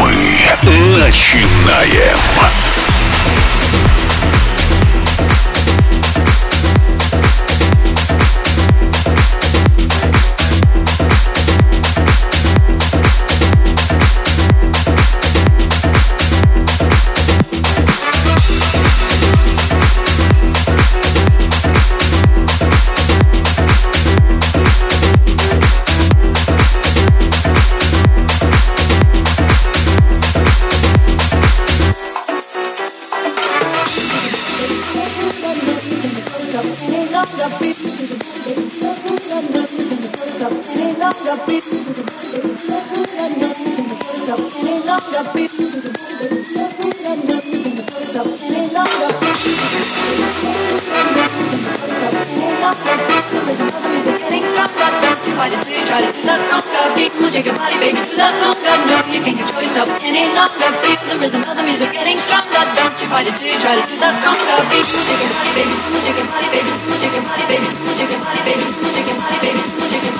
Мы начинаем. any longer Beat for the rhythm of the music getting stronger. Don't you fight it till you try to do the conga Beat. Music and party baby, music and party baby Music and party baby, music and party baby Music and party baby, music and party baby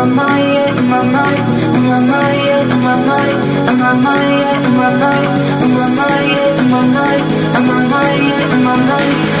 I'm on my, I'm on my, mind, on my mind, on my mind, on my mind, on my mind.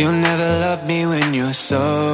You never loved me when you're so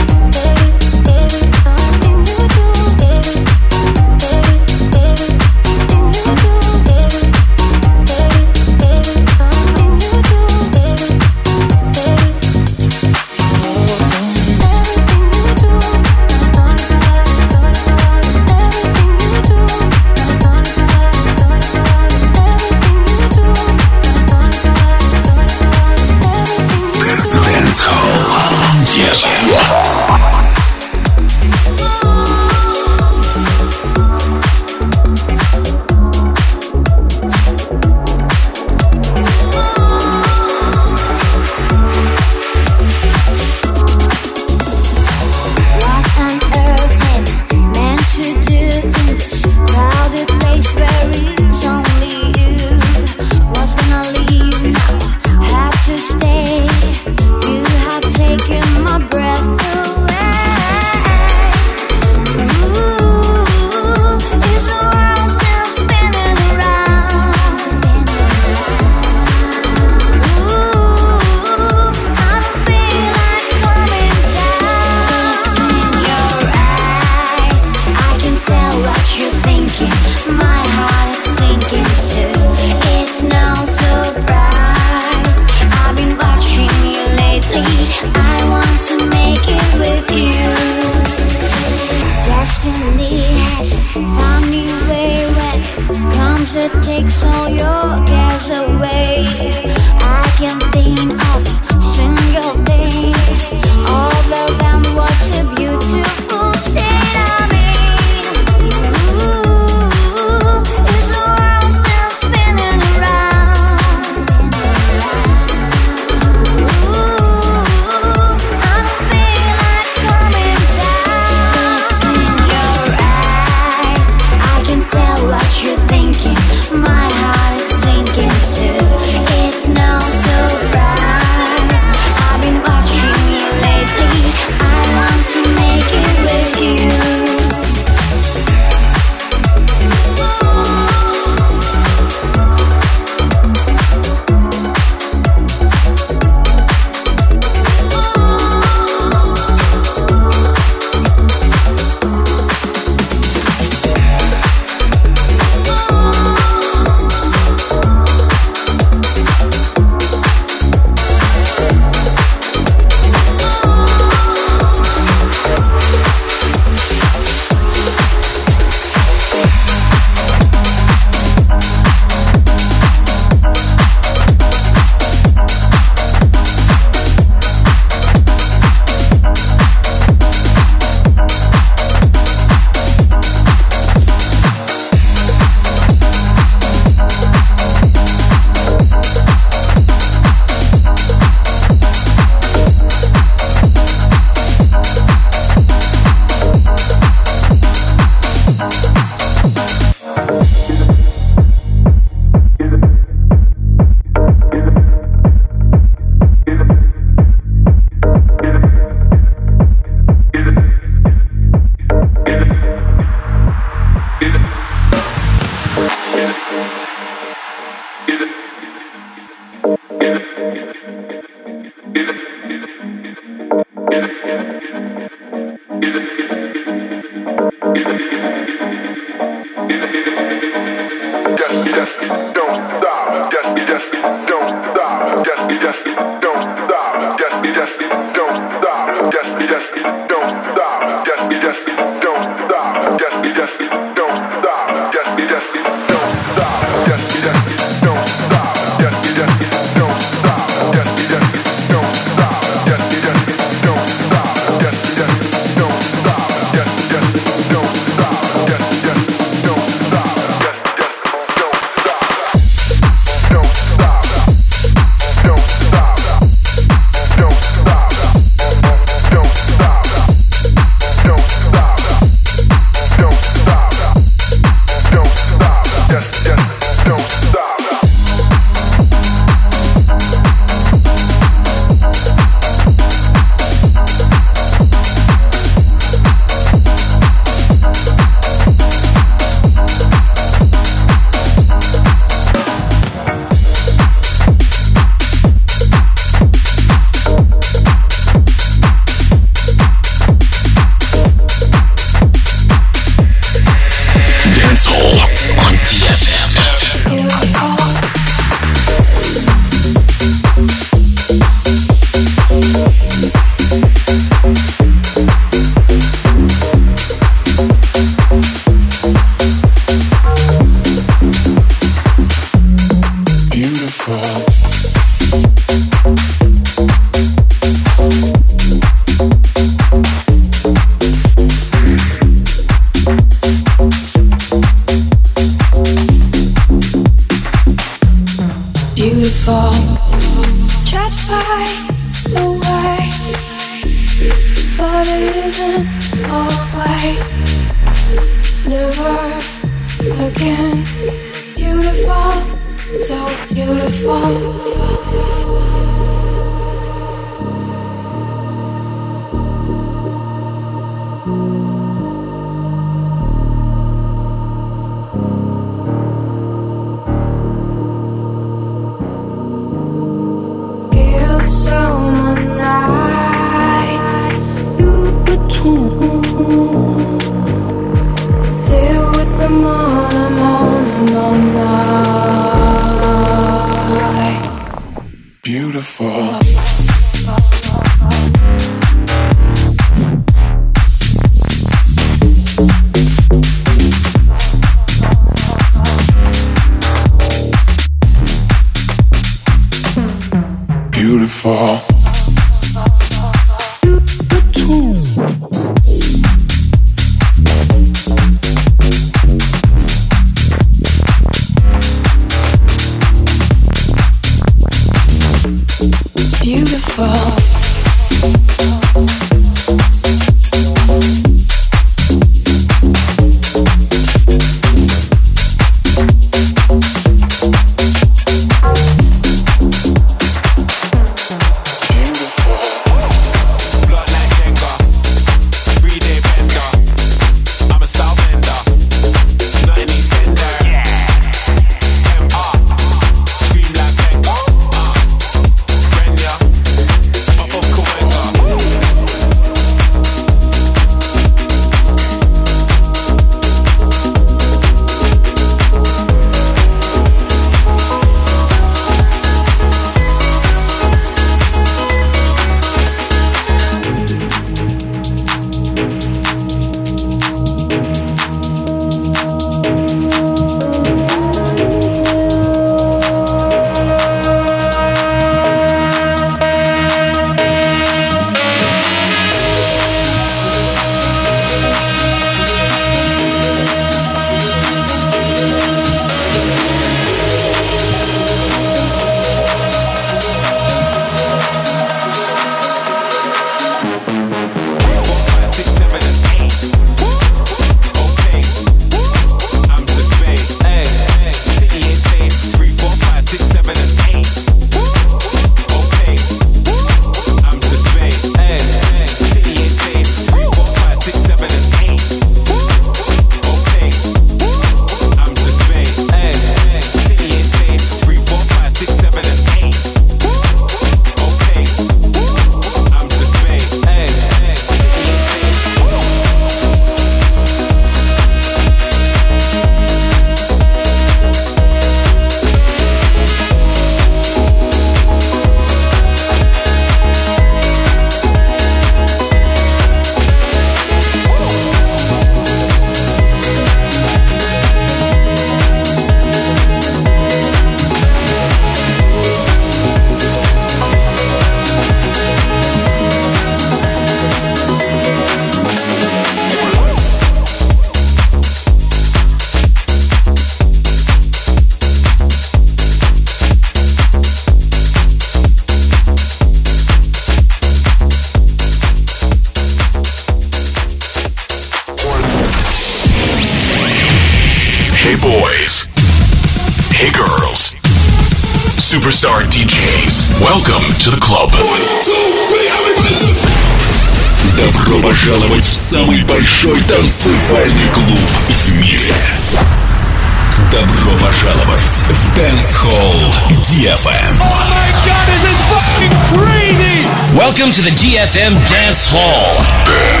DFM Dance Hall. Dance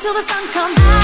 till the sun comes out.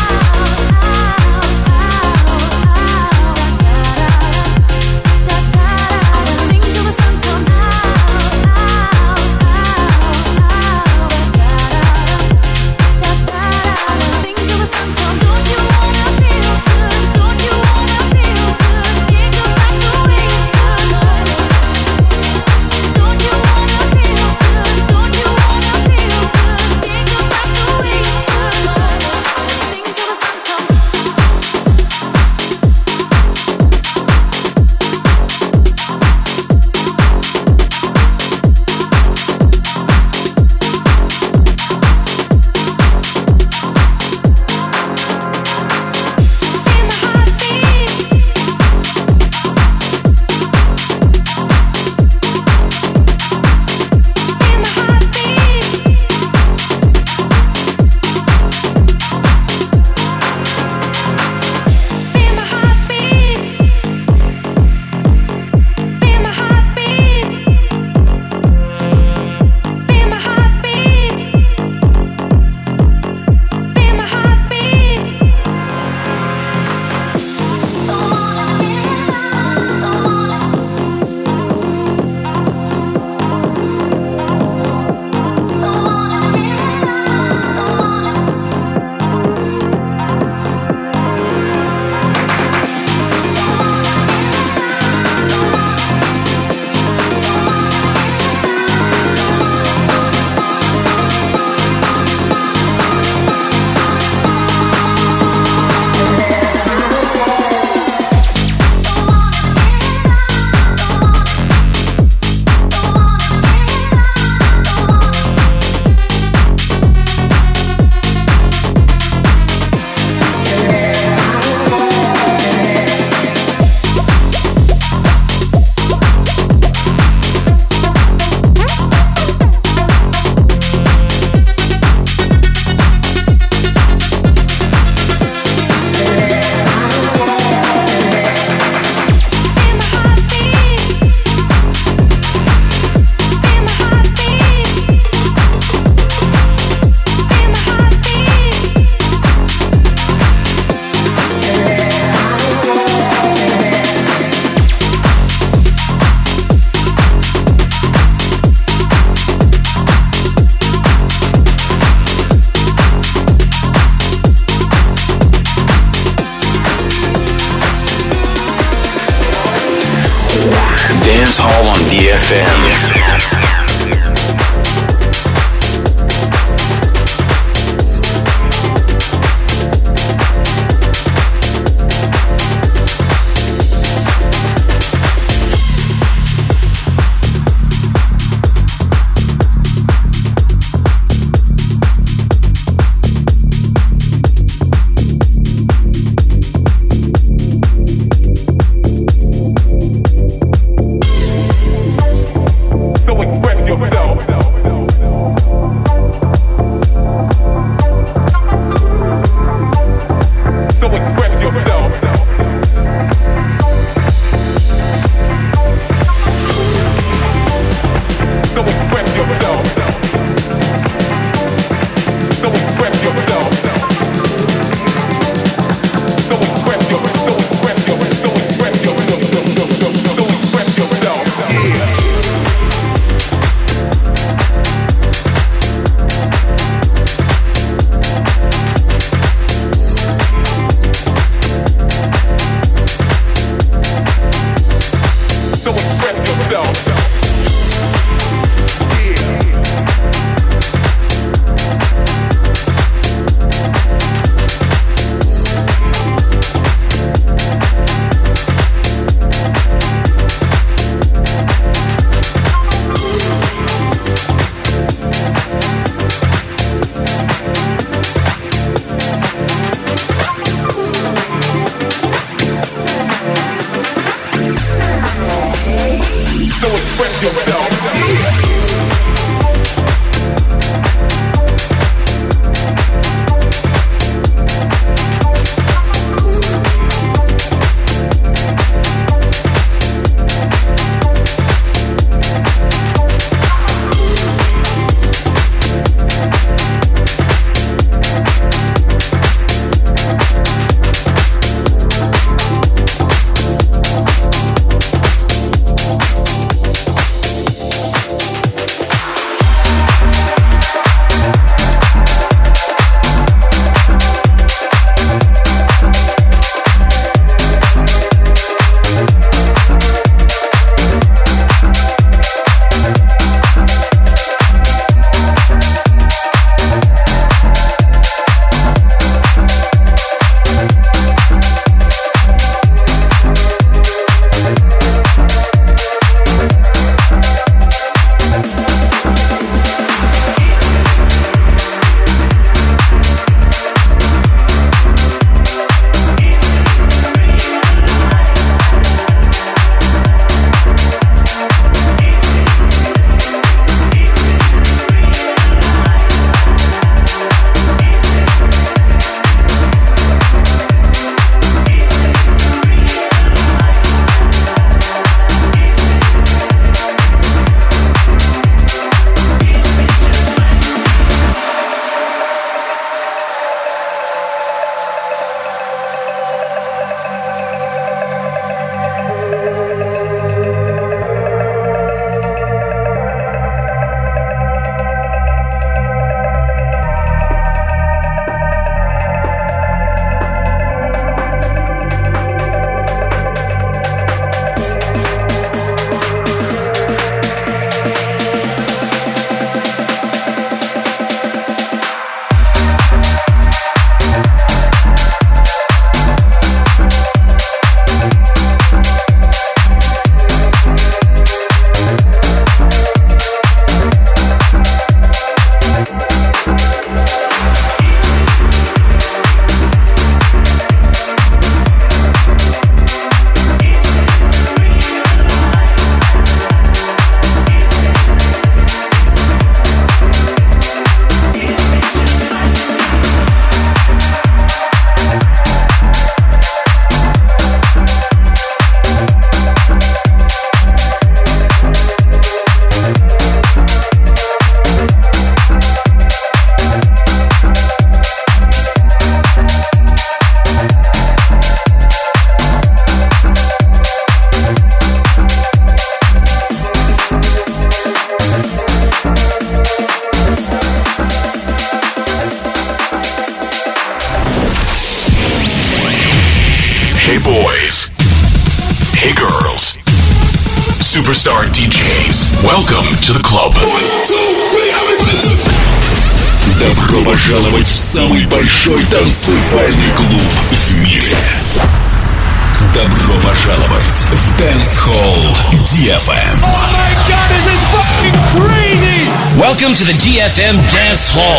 The Dance Hall.